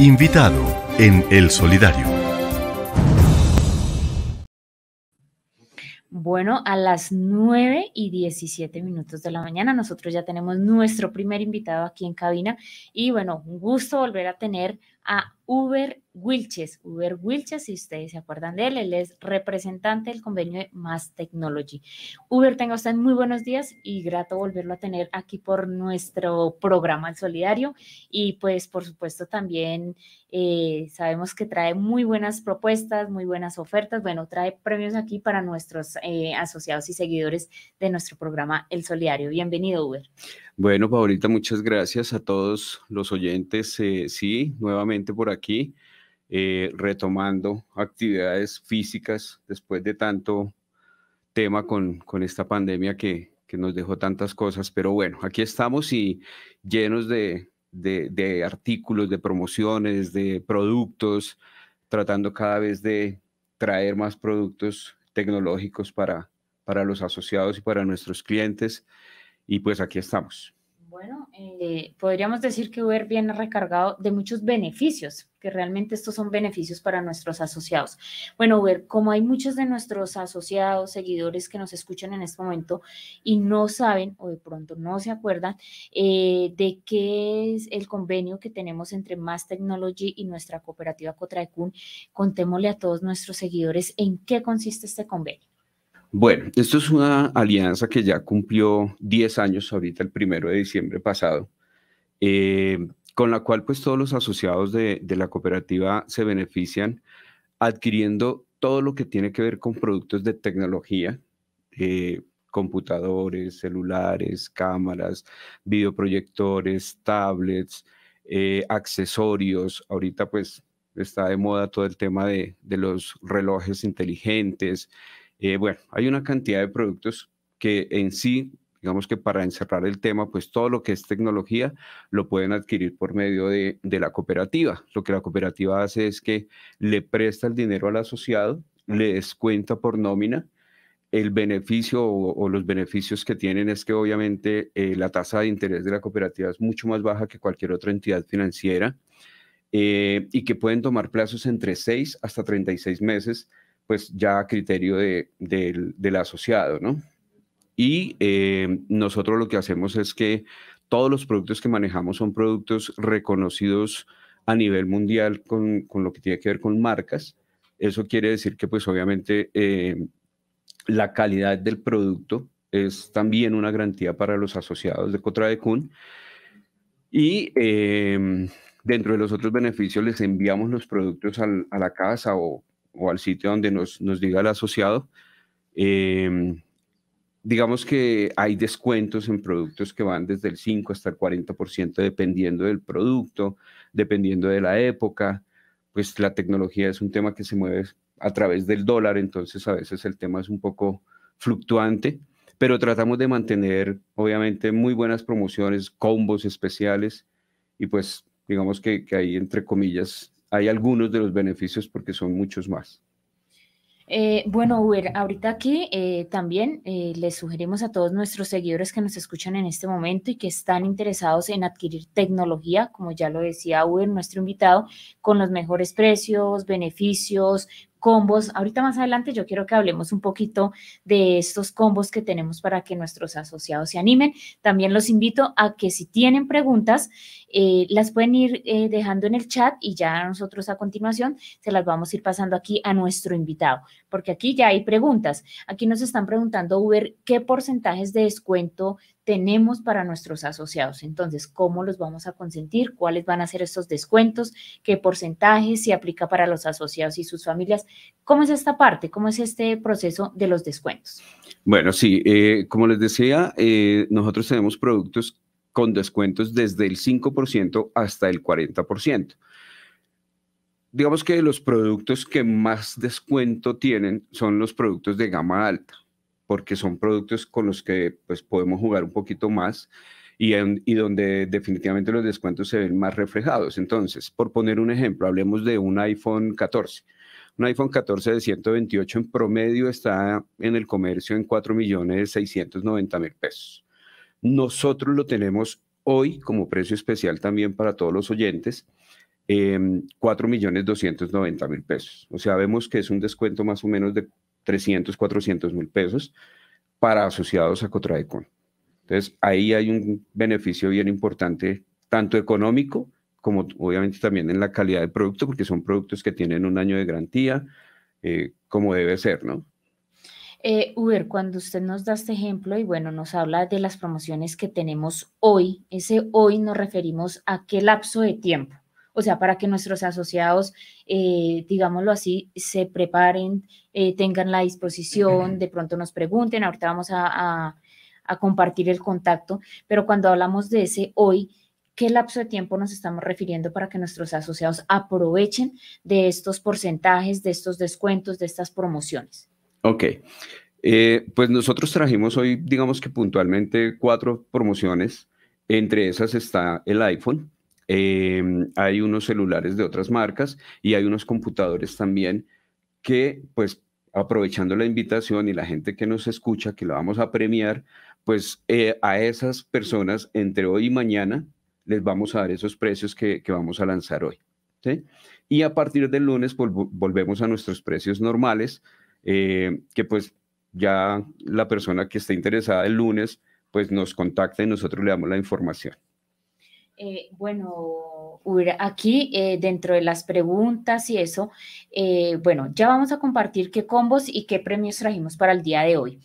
Invitado en El Solidario. Bueno, a las 9 y 17 minutos de la mañana nosotros ya tenemos nuestro primer invitado aquí en cabina y bueno, un gusto volver a tener a Uber Wilches. Uber Wilches, si ustedes se acuerdan de él, él es representante del convenio de Mass Technology. Uber, tenga usted muy buenos días y grato volverlo a tener aquí por nuestro programa El Solidario. Y pues, por supuesto, también eh, sabemos que trae muy buenas propuestas, muy buenas ofertas. Bueno, trae premios aquí para nuestros eh, asociados y seguidores de nuestro programa El Solidario. Bienvenido, Uber. Bueno, Paulita, muchas gracias a todos los oyentes. Eh, sí, nuevamente por aquí. Eh, retomando actividades físicas después de tanto tema con, con esta pandemia que, que, nos dejó tantas cosas. Pero bueno, aquí estamos y llenos de, de, de artículos, de promociones, de productos, tratando cada vez de traer más productos tecnológicos para, para los asociados y para nuestros clientes. Y pues aquí estamos. Bueno, eh, podríamos decir que Uber viene recargado de muchos beneficios, que realmente estos son beneficios para nuestros asociados. Bueno, Uber, como hay muchos de nuestros asociados, seguidores que nos escuchan en este momento y no saben o de pronto no se acuerdan eh, de qué es el convenio que tenemos entre Mass Technology y nuestra cooperativa Cotraecun, contémosle a todos nuestros seguidores en qué consiste este convenio. Bueno, esto es una alianza que ya cumplió 10 años ahorita, el primero de diciembre pasado, eh, con la cual pues todos los asociados de, la cooperativa se benefician adquiriendo todo lo que tiene que ver con productos de tecnología, eh, computadores, celulares, cámaras, videoproyectores, tablets, eh, accesorios. Ahorita pues está de moda todo el tema de, de los relojes inteligentes, eh, bueno, hay una cantidad de productos que en sí, digamos que para encerrar el tema, pues todo lo que es tecnología lo pueden adquirir por medio de, la cooperativa. Lo que la cooperativa hace es que le presta el dinero al asociado, le descuenta por nómina. El beneficio o, los beneficios que tienen es que obviamente eh, la tasa de interés de la cooperativa es mucho más baja que cualquier otra entidad financiera eh, y que pueden tomar plazos entre 6 hasta 36 meses pues ya a criterio del asociado, ¿no? Y eh, nosotros lo que hacemos es que todos los productos que manejamos son productos reconocidos a nivel mundial con, lo que tiene que ver con marcas. Eso quiere decir que pues obviamente eh, la calidad del producto es también una garantía para los asociados de Cotradecun. Y eh, dentro de los otros beneficios les enviamos los productos a la casa o o al sitio donde nos, nos diga el asociado. Em, digamos que hay descuentos en productos que van desde el 5 hasta el 40% dependiendo del producto, dependiendo de la época. Pues la tecnología es un tema que se mueve a través del dólar, entonces a veces el tema es un poco fluctuante, pero tratamos de mantener obviamente muy buenas promociones, combos especiales y pues digamos que, que ahí entre comillas hay algunos de los beneficios porque son muchos más. Eh, bueno, Uber, ahorita aquí eh, también eh, les sugerimos a todos nuestros seguidores que nos escuchan en este momento y que están interesados en adquirir tecnología, como ya lo decía Uber, nuestro invitado, con los mejores precios, beneficios, combos. Ahorita más adelante yo quiero que hablemos un poquito de estos combos que tenemos para que nuestros asociados se animen. También los invito a que si tienen preguntas, eh, las pueden ir eh, dejando en el chat y ya nosotros a continuación se las vamos a ir pasando aquí a nuestro invitado, porque aquí ya hay preguntas. Aquí nos están preguntando, Uber, ¿qué porcentajes de descuento tenemos para nuestros asociados. Entonces, ¿cómo los vamos a consentir? ¿Cuáles van a ser estos descuentos? ¿Qué porcentaje se aplica para los asociados y sus familias? ¿Cómo es esta parte? ¿Cómo es este proceso de los descuentos? Bueno, sí, eh, como les decía, eh, nosotros tenemos productos con descuentos desde el 5% hasta el 40%. Digamos que los productos que más descuento tienen son los productos de gama alta porque son productos con los que pues, podemos jugar un poquito más y, y donde definitivamente los descuentos se ven más reflejados. Entonces, por poner un ejemplo, hablemos de un iPhone 14. Un iPhone 14 de 128 en promedio está en el comercio en 4.690.000 pesos. Nosotros lo tenemos hoy como precio especial también para todos los oyentes eh, 4 millones 290 mil pesos. O sea, vemos que es un descuento más o menos de 300, 400 mil pesos para asociados a Cotradecon. Entonces, ahí hay un beneficio bien importante, tanto económico como obviamente también en la calidad del producto, porque son productos que tienen un año de garantía, eh, como debe ser, ¿no? Eh, Uber, cuando usted nos da este ejemplo y bueno, nos habla de las promociones que tenemos hoy, ese hoy nos referimos a qué lapso de tiempo. O sea, para que nuestros asociados, eh, digámoslo así, se preparen, eh, tengan la disposición, de pronto nos pregunten, ahorita vamos a, a compartir el contacto, pero cuando hablamos de ese hoy, ¿qué lapso de tiempo nos estamos refiriendo para que nuestros asociados aprovechen de estos porcentajes, de estos descuentos, de estas promociones? Ok. Eh, pues nosotros trajimos hoy, digamos que puntualmente, cuatro promociones. Entre esas está el iPhone. Em, hay unos celulares de otras marcas y hay unos computadores también que, pues, aprovechando la invitación y la gente que nos escucha, que la vamos a premiar, pues eh, a esas personas entre hoy y mañana les vamos a dar esos precios que, vamos a lanzar hoy. ¿sí? Y a partir del lunes volvemos a nuestros precios normales eh, que pues ya la persona que esté interesada el lunes, pues nos contacta y nosotros le damos la información. Eh, bueno, aquí eh, dentro de las preguntas y eso, bueno, ya vamos a compartir qué combos y qué premios trajimos para el día de hoy.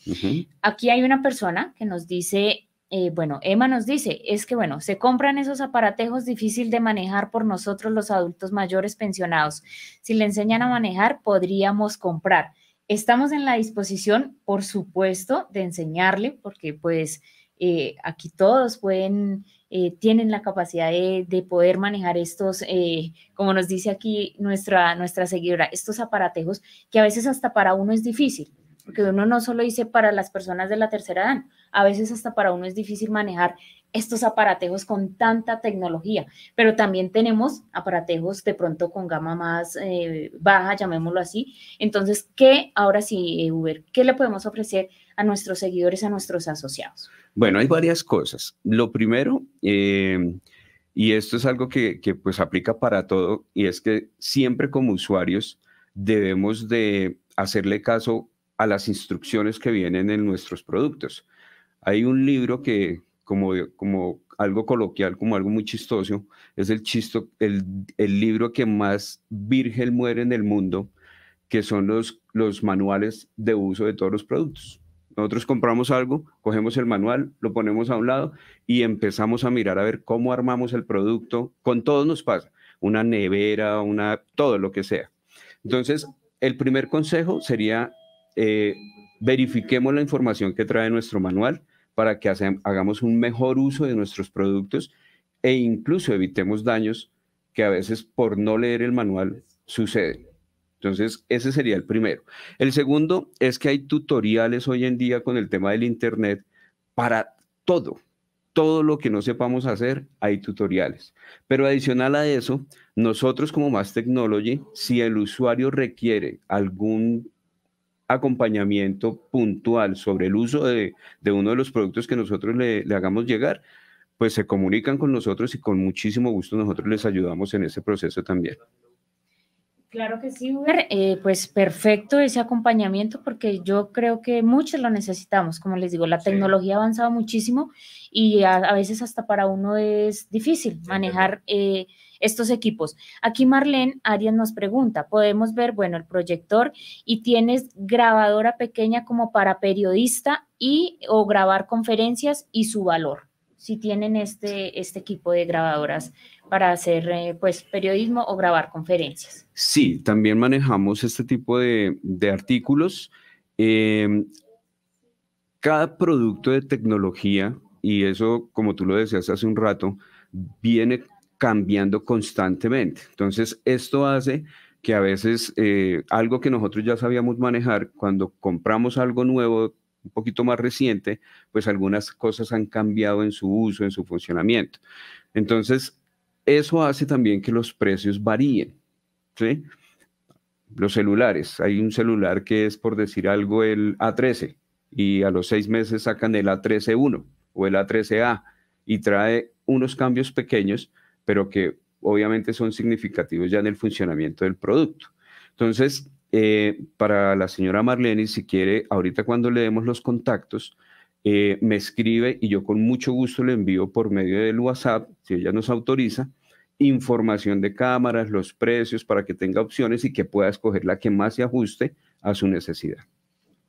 Aquí hay una persona que nos dice, bueno, Emma nos dice, es que bueno, se compran esos aparatejos difícil de manejar por nosotros los adultos mayores pensionados. Si le enseñan a manejar, podríamos comprar. Estamos en la disposición, por supuesto, de enseñarle, porque pues eh, aquí todos pueden, eh, tienen la capacidad de, poder manejar estos, eh, como nos dice aquí nuestra, nuestra seguidora, estos aparatejos que a veces hasta para uno es difícil, porque uno no solo dice para las personas de la tercera edad, a veces hasta para uno es difícil manejar estos aparatejos con tanta tecnología, pero también tenemos aparatejos de pronto con gama más eh, baja, llamémoslo así. Entonces, ¿qué ahora sí, Uber, qué le podemos ofrecer a nuestros seguidores, a nuestros asociados? Bueno, hay varias cosas. Lo primero, eh, y esto es algo que, que pues aplica para todo, y es que siempre como usuarios debemos de hacerle caso a las instrucciones que vienen en nuestros productos. Hay un libro que, como, como algo coloquial, como algo muy chistoso, es el, chisto, el, el libro que más virgen muere en el mundo, que son los, los manuales de uso de todos los productos. Nosotros compramos algo, cogemos el manual, lo ponemos a un lado y empezamos a mirar a ver cómo armamos el producto. Con todos nos pasa, una nevera, una, todo lo que sea. Entonces, el primer consejo sería eh, verifiquemos la información que trae nuestro manual, para que hagamos un mejor uso de nuestros productos e incluso evitemos daños que a veces por no leer el manual suceden. Entonces, ese sería el primero. El segundo es que hay tutoriales hoy en día con el tema del Internet para todo. Todo lo que no sepamos hacer, hay tutoriales. Pero adicional a eso, nosotros como Más Technology, si el usuario requiere algún acompañamiento puntual sobre el uso de, uno de los productos que nosotros le, hagamos llegar, pues se comunican con nosotros y con muchísimo gusto nosotros les ayudamos en ese proceso también. Claro que sí, Uber, eh, pues perfecto ese acompañamiento porque yo creo que muchos lo necesitamos, como les digo, la tecnología ha avanzado muchísimo y a, veces hasta para uno es difícil manejar eh, estos equipos. Aquí Marlene Arias nos pregunta, podemos ver, bueno, el proyector y tienes grabadora pequeña como para periodista y o grabar conferencias y su valor. Si tienen este, este equipo de grabadoras para hacer eh, pues periodismo o grabar conferencias. Sí, también manejamos este tipo de, artículos. Em, cada producto de tecnología, y eso como tú lo decías hace un rato, viene cambiando constantemente. Entonces, esto hace que a veces eh, algo que nosotros ya sabíamos manejar, cuando compramos algo nuevo, un poquito más reciente, pues algunas cosas han cambiado en su uso, en su funcionamiento. Entonces, eso hace también que los precios varíen. ¿sí? Los celulares, hay un celular que es, por decir algo, el A13 y a los seis meses sacan el A13-1 o el A13A y trae unos cambios pequeños pero que obviamente son significativos ya en el funcionamiento del producto. Entonces, eh, para la señora Marlene, si quiere, ahorita cuando le demos los contactos, eh, me escribe y yo con mucho gusto le envío por medio del WhatsApp, si ella nos autoriza, información de cámaras, los precios para que tenga opciones y que pueda escoger la que más se ajuste a su necesidad.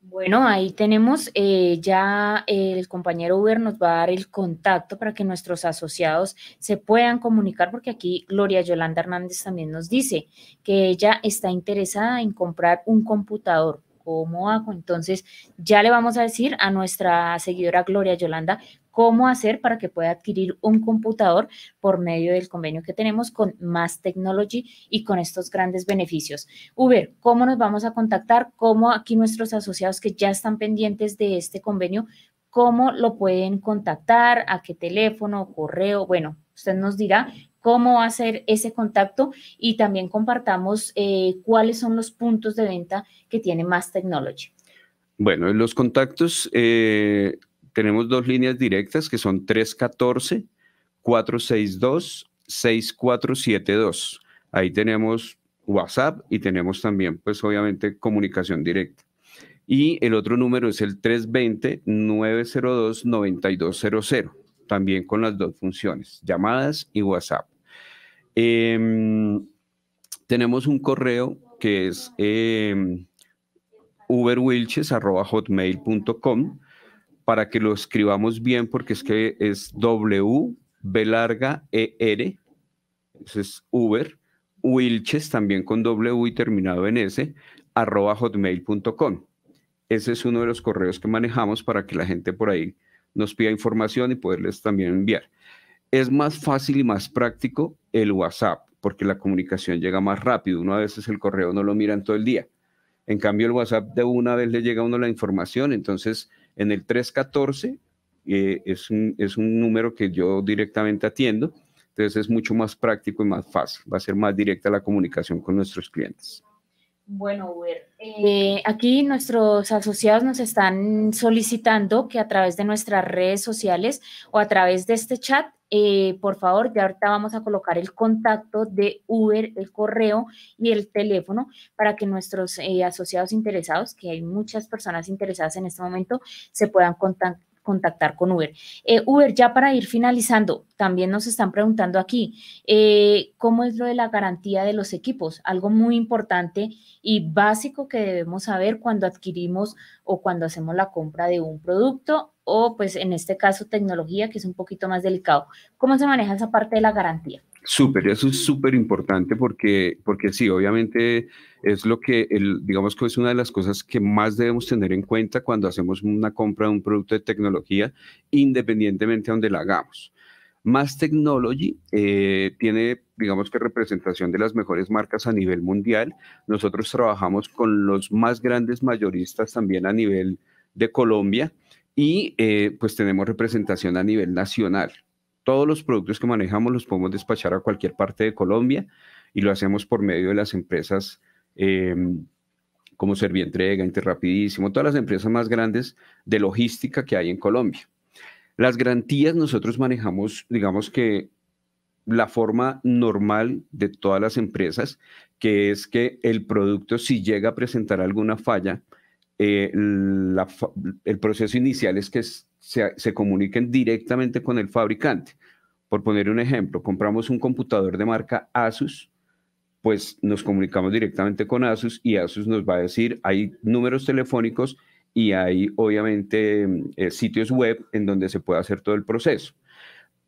Bueno, ahí tenemos eh, ya el compañero Uber nos va a dar el contacto para que nuestros asociados se puedan comunicar, porque aquí Gloria Yolanda Hernández también nos dice que ella está interesada en comprar un computador ¿Cómo hago? Entonces, ya le vamos a decir a nuestra seguidora Gloria Yolanda cómo hacer para que pueda adquirir un computador por medio del convenio que tenemos con Más Technology y con estos grandes beneficios. Uber, ¿cómo nos vamos a contactar? ¿Cómo aquí nuestros asociados que ya están pendientes de este convenio, cómo lo pueden contactar? ¿A qué teléfono, correo? Bueno, usted nos dirá cómo hacer ese contacto y también compartamos eh, cuáles son los puntos de venta que tiene Más Technology. Bueno, en los contactos eh, tenemos dos líneas directas que son 314-462-6472. Ahí tenemos WhatsApp y tenemos también, pues obviamente, comunicación directa. Y el otro número es el 320-902-9200, también con las dos funciones, llamadas y WhatsApp. Em, tenemos un correo que es eh, uberwilches.hotmail.com para que lo escribamos bien porque es que es W, B larga, E, R, ese es Uber, Wilches también con W y terminado en S, arroba hotmail.com. Ese es uno de los correos que manejamos para que la gente por ahí nos pida información y poderles también enviar. Es más fácil y más práctico el WhatsApp, porque la comunicación llega más rápido. Uno a veces el correo no lo miran todo el día. En cambio, el WhatsApp de una vez le llega a uno la información. Entonces, en el 314 eh, es, un, es un número que yo directamente atiendo. Entonces, es mucho más práctico y más fácil. Va a ser más directa la comunicación con nuestros clientes. Bueno, Uber, eh, aquí nuestros asociados nos están solicitando que a través de nuestras redes sociales o a través de este chat, eh, por favor, ya ahorita vamos a colocar el contacto de Uber, el correo y el teléfono para que nuestros eh, asociados interesados, que hay muchas personas interesadas en este momento, se puedan contactar contactar con Uber. Eh, Uber, ya para ir finalizando, también nos están preguntando aquí, eh, ¿cómo es lo de la garantía de los equipos? Algo muy importante y básico que debemos saber cuando adquirimos o cuando hacemos la compra de un producto o pues en este caso tecnología, que es un poquito más delicado. ¿Cómo se maneja esa parte de la garantía? Súper, eso es súper importante porque, porque sí, obviamente es lo que, el, digamos que es una de las cosas que más debemos tener en cuenta cuando hacemos una compra de un producto de tecnología, independientemente de donde la hagamos. Más Technology eh, tiene, digamos que representación de las mejores marcas a nivel mundial. Nosotros trabajamos con los más grandes mayoristas también a nivel de Colombia y eh, pues tenemos representación a nivel nacional. Todos los productos que manejamos los podemos despachar a cualquier parte de Colombia y lo hacemos por medio de las empresas Em, como Servientrega, Interrapidísimo, todas las empresas más grandes de logística que hay en Colombia. Las garantías nosotros manejamos, digamos que la forma normal de todas las empresas, que es que el producto si llega a presentar alguna falla, eh, el proceso inicial es que se, se comuniquen directamente con el fabricante. Por poner un ejemplo, compramos un computador de marca Asus, pues nos comunicamos directamente con Asus y Asus nos va a decir, hay números telefónicos y hay obviamente eh, sitios web en donde se puede hacer todo el proceso.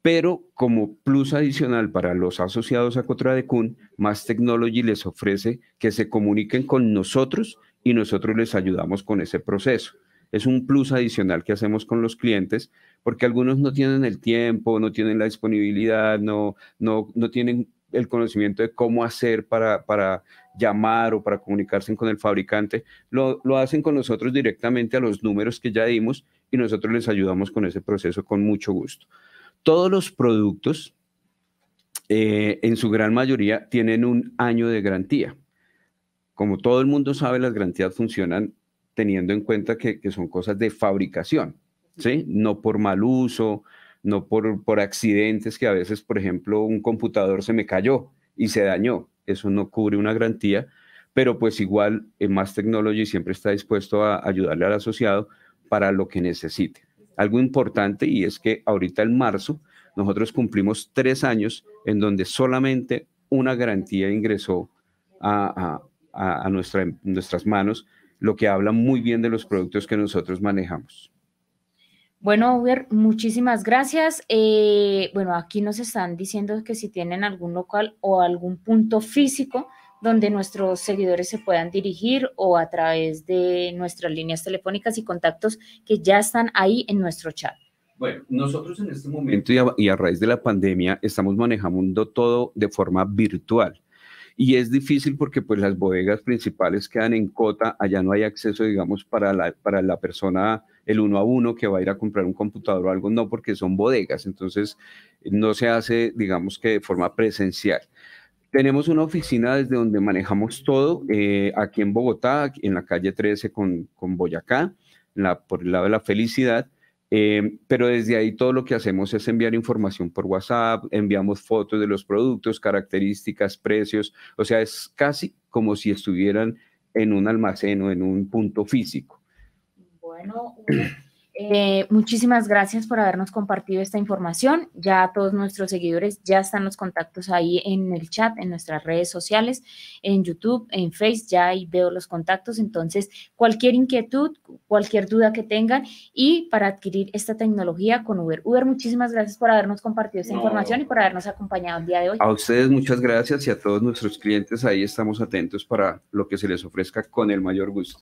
Pero como plus adicional para los asociados a Cotradecun, Más Technology les ofrece que se comuniquen con nosotros y nosotros les ayudamos con ese proceso. Es un plus adicional que hacemos con los clientes porque algunos no tienen el tiempo, no tienen la disponibilidad, no, no, no tienen el conocimiento de cómo hacer para, para llamar o para comunicarse con el fabricante, lo, hacen con nosotros directamente a los números que ya dimos y nosotros les ayudamos con ese proceso con mucho gusto. Todos los productos, eh, en su gran mayoría, tienen un año de garantía. Como todo el mundo sabe, las garantías funcionan teniendo en cuenta que, que son cosas de fabricación, ¿sí? No por mal uso, no por, por accidentes que a veces, por ejemplo, un computador se me cayó y se dañó. Eso no cubre una garantía, pero pues igual en Más Technology siempre está dispuesto a ayudarle al asociado para lo que necesite. Algo importante y es que ahorita en marzo nosotros cumplimos tres años en donde solamente una garantía ingresó a, a, nuestras manos, lo que habla muy bien de los productos que nosotros manejamos. Bueno, Uber, muchísimas gracias. Eh, bueno, aquí nos están diciendo que si tienen algún local o algún punto físico donde nuestros seguidores se puedan dirigir o a través de nuestras líneas telefónicas y contactos que ya están ahí en nuestro chat. Bueno, nosotros en este momento y a, y a raíz de la pandemia estamos manejando todo de forma virtual y es difícil porque pues las bodegas principales quedan en cota, allá no hay acceso, digamos, para la, para la persona, el uno a uno que va a ir a comprar un computador o algo, no, porque son bodegas, entonces no se hace, digamos que de forma presencial. Tenemos una oficina desde donde manejamos todo, eh, aquí en Bogotá, en la calle 13 con, con Boyacá, por el lado de la felicidad, eh, pero desde ahí todo lo que hacemos es enviar información por WhatsApp, enviamos fotos de los productos, características, precios, o sea, es casi como si estuvieran en un almacén o en un punto físico. Bueno, eh, muchísimas gracias por habernos compartido esta información. Ya todos nuestros seguidores ya están los contactos ahí en el chat, en nuestras redes sociales, en YouTube, en Facebook, ya ahí veo los contactos. Entonces, cualquier inquietud, cualquier duda que tengan y para adquirir esta tecnología con Uber. Uber, muchísimas gracias por habernos compartido esta información y por habernos acompañado el día de hoy. A ustedes muchas gracias y a todos nuestros clientes ahí estamos atentos para lo que se les ofrezca con el mayor gusto.